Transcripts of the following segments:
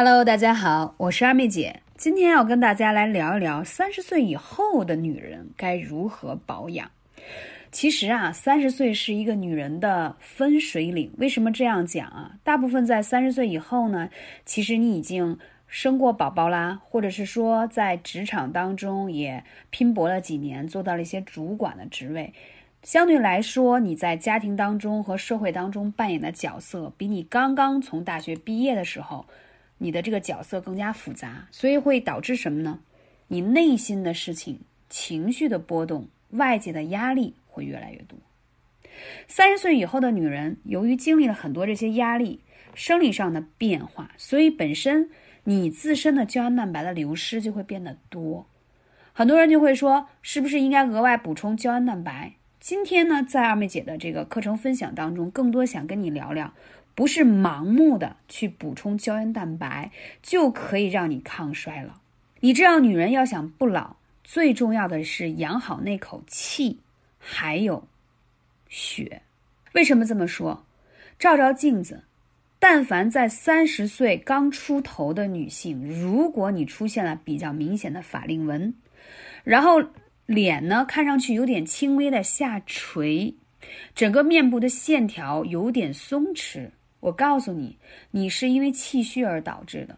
Hello，大家好，我是二妹姐。今天要跟大家来聊一聊三十岁以后的女人该如何保养。其实啊，三十岁是一个女人的分水岭。为什么这样讲啊？大部分在三十岁以后呢，其实你已经生过宝宝啦，或者是说在职场当中也拼搏了几年，做到了一些主管的职位。相对来说，你在家庭当中和社会当中扮演的角色，比你刚刚从大学毕业的时候。你的这个角色更加复杂，所以会导致什么呢？你内心的事情、情绪的波动、外界的压力会越来越多。三十岁以后的女人，由于经历了很多这些压力、生理上的变化，所以本身你自身的胶原蛋白的流失就会变得多。很多人就会说，是不是应该额外补充胶原蛋白？今天呢，在二妹姐的这个课程分享当中，更多想跟你聊聊。不是盲目的去补充胶原蛋白就可以让你抗衰老。你知道，女人要想不老，最重要的是养好那口气，还有血。为什么这么说？照照镜子，但凡在三十岁刚出头的女性，如果你出现了比较明显的法令纹，然后脸呢看上去有点轻微的下垂，整个面部的线条有点松弛。我告诉你，你是因为气虚而导致的。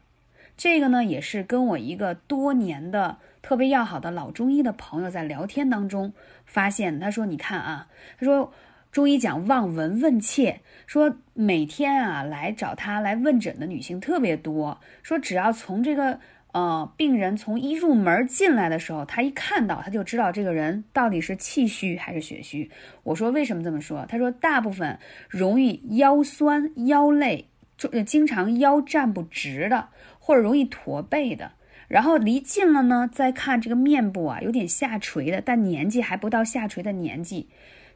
这个呢，也是跟我一个多年的特别要好的老中医的朋友在聊天当中发现。他说：“你看啊，他说中医讲望闻问切，说每天啊来找他来问诊的女性特别多，说只要从这个。”呃，病人从一入门进来的时候，他一看到他就知道这个人到底是气虚还是血虚。我说为什么这么说？他说大部分容易腰酸腰累，就经常腰站不直的，或者容易驼背的。然后离近了呢，再看这个面部啊，有点下垂的，但年纪还不到下垂的年纪，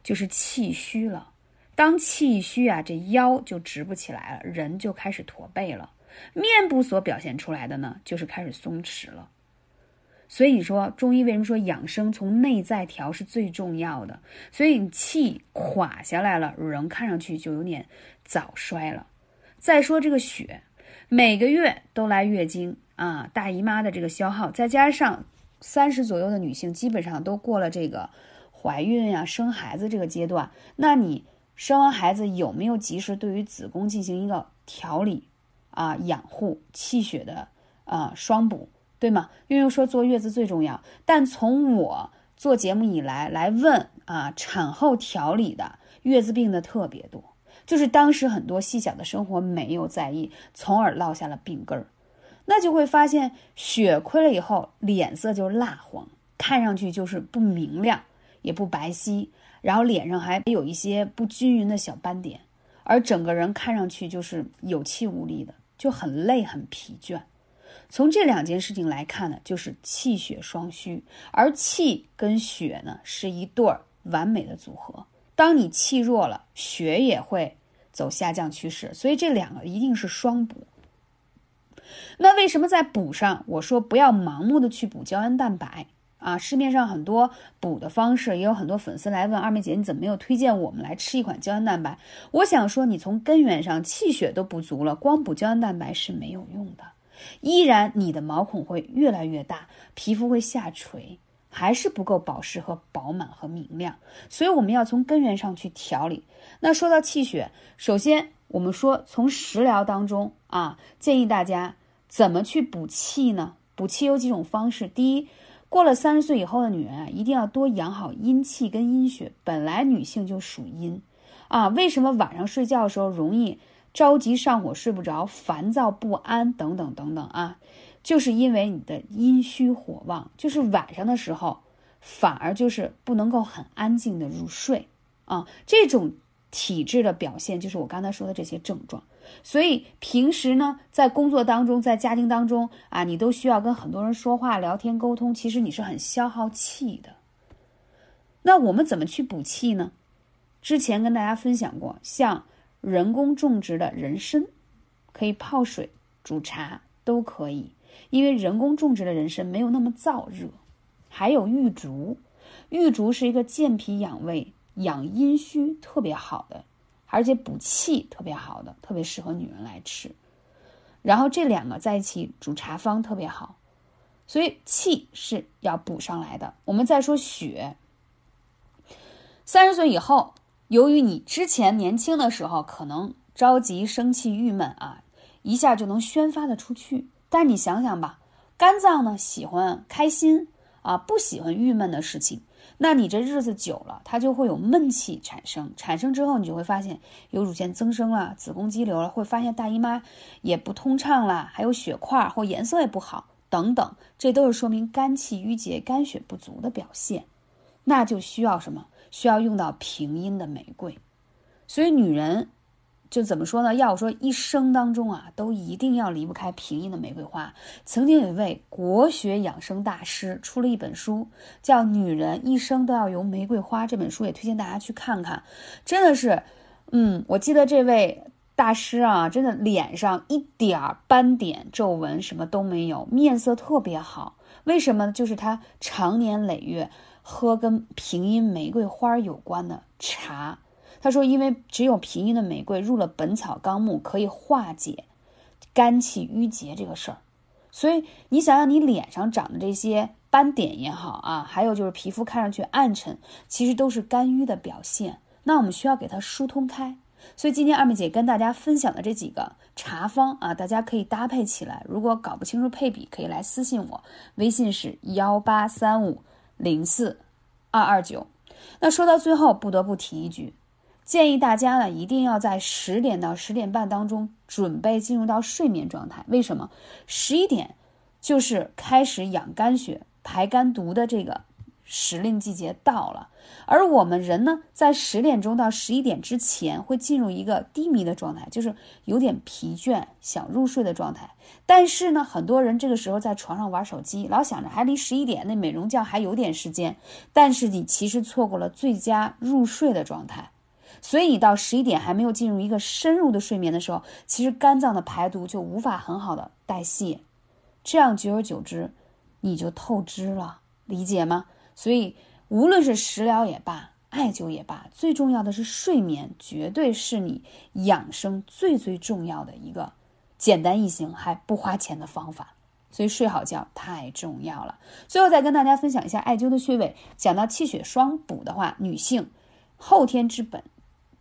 就是气虚了。当气虚啊，这腰就直不起来了，人就开始驼背了。面部所表现出来的呢，就是开始松弛了。所以说中医为什么说养生从内在调是最重要的？所以你气垮下来了，人看上去就有点早衰了。再说这个血，每个月都来月经啊，大姨妈的这个消耗，再加上三十左右的女性基本上都过了这个怀孕呀、生孩子这个阶段，那你生完孩子有没有及时对于子宫进行一个调理？啊，养护气血的啊，双补，对吗？因为说坐月子最重要，但从我做节目以来来问啊，产后调理的月子病的特别多，就是当时很多细小的生活没有在意，从而落下了病根儿，那就会发现血亏了以后，脸色就蜡黄，看上去就是不明亮，也不白皙，然后脸上还有一些不均匀的小斑点，而整个人看上去就是有气无力的。就很累很疲倦，从这两件事情来看呢，就是气血双虚，而气跟血呢是一对儿完美的组合。当你气弱了，血也会走下降趋势，所以这两个一定是双补。那为什么在补上，我说不要盲目的去补胶原蛋白？啊，市面上很多补的方式，也有很多粉丝来问二妹姐，你怎么没有推荐我们来吃一款胶原蛋白？我想说，你从根源上气血都不足了，光补胶原蛋白是没有用的，依然你的毛孔会越来越大，皮肤会下垂，还是不够保湿和饱满和明亮。所以我们要从根源上去调理。那说到气血，首先我们说从食疗当中啊，建议大家怎么去补气呢？补气有几种方式，第一。过了三十岁以后的女人啊，一定要多养好阴气跟阴血。本来女性就属阴，啊，为什么晚上睡觉的时候容易着急上火、睡不着、烦躁不安等等等等啊？就是因为你的阴虚火旺，就是晚上的时候反而就是不能够很安静的入睡啊。这种体质的表现就是我刚才说的这些症状。所以平时呢，在工作当中，在家庭当中啊，你都需要跟很多人说话、聊天、沟通，其实你是很消耗气的。那我们怎么去补气呢？之前跟大家分享过，像人工种植的人参，可以泡水、煮茶都可以，因为人工种植的人参没有那么燥热。还有玉竹，玉竹是一个健脾养胃、养阴虚特别好的。而且补气特别好的，特别适合女人来吃。然后这两个在一起煮茶方特别好，所以气是要补上来的。我们再说血，三十岁以后，由于你之前年轻的时候可能着急、生气、郁闷啊，一下就能宣发的出去。但你想想吧，肝脏呢喜欢开心啊，不喜欢郁闷的事情。那你这日子久了，它就会有闷气产生，产生之后，你就会发现有乳腺增生了，子宫肌瘤了，会发现大姨妈也不通畅了，还有血块或颜色也不好等等，这都是说明肝气郁结、肝血不足的表现。那就需要什么？需要用到平阴的玫瑰。所以女人。就怎么说呢？要我说一生当中啊，都一定要离不开平阴的玫瑰花。曾经有一位国学养生大师出了一本书，叫《女人一生都要用玫瑰花》。这本书也推荐大家去看看，真的是，嗯，我记得这位大师啊，真的脸上一点斑点、皱纹什么都没有，面色特别好。为什么？就是他常年累月喝跟平阴玫瑰花有关的茶。他说：“因为只有平阴的玫瑰入了《本草纲目》，可以化解肝气郁结这个事儿。所以你想想，你脸上长的这些斑点也好啊，还有就是皮肤看上去暗沉，其实都是肝郁的表现。那我们需要给它疏通开。所以今天二妹姐跟大家分享的这几个茶方啊，大家可以搭配起来。如果搞不清楚配比，可以来私信我，微信是幺八三五零四二二九。那说到最后，不得不提一句。”建议大家呢，一定要在十点到十点半当中准备进入到睡眠状态。为什么？十一点就是开始养肝血、排肝毒的这个时令季节到了。而我们人呢，在十点钟到十一点之前会进入一个低迷的状态，就是有点疲倦、想入睡的状态。但是呢，很多人这个时候在床上玩手机，老想着还离十一点那美容觉还有点时间，但是你其实错过了最佳入睡的状态。所以你到十一点还没有进入一个深入的睡眠的时候，其实肝脏的排毒就无法很好的代谢，这样久而久之，你就透支了，理解吗？所以无论是食疗也罢，艾灸也罢，最重要的是睡眠，绝对是你养生最最重要的一个简单易行还不花钱的方法。所以睡好觉太重要了。最后再跟大家分享一下艾灸的穴位，讲到气血双补的话，女性后天之本。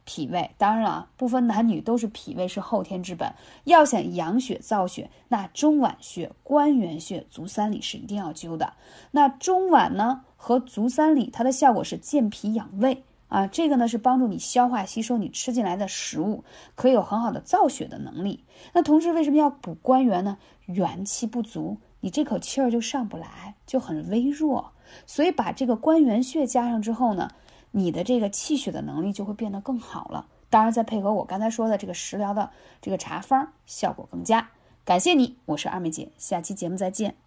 脾胃当然了，不分男女都是脾胃是后天之本。要想养血造血，那中脘穴、关元穴、足三里是一定要灸的。那中脘呢和足三里，它的效果是健脾养胃啊，这个呢是帮助你消化吸收你吃进来的食物，可以有很好的造血的能力。那同时为什么要补关元呢？元气不足，你这口气儿就上不来，就很微弱。所以把这个关元穴加上之后呢？你的这个气血的能力就会变得更好了，当然再配合我刚才说的这个食疗的这个茶方，效果更佳。感谢你，我是二妹姐，下期节目再见。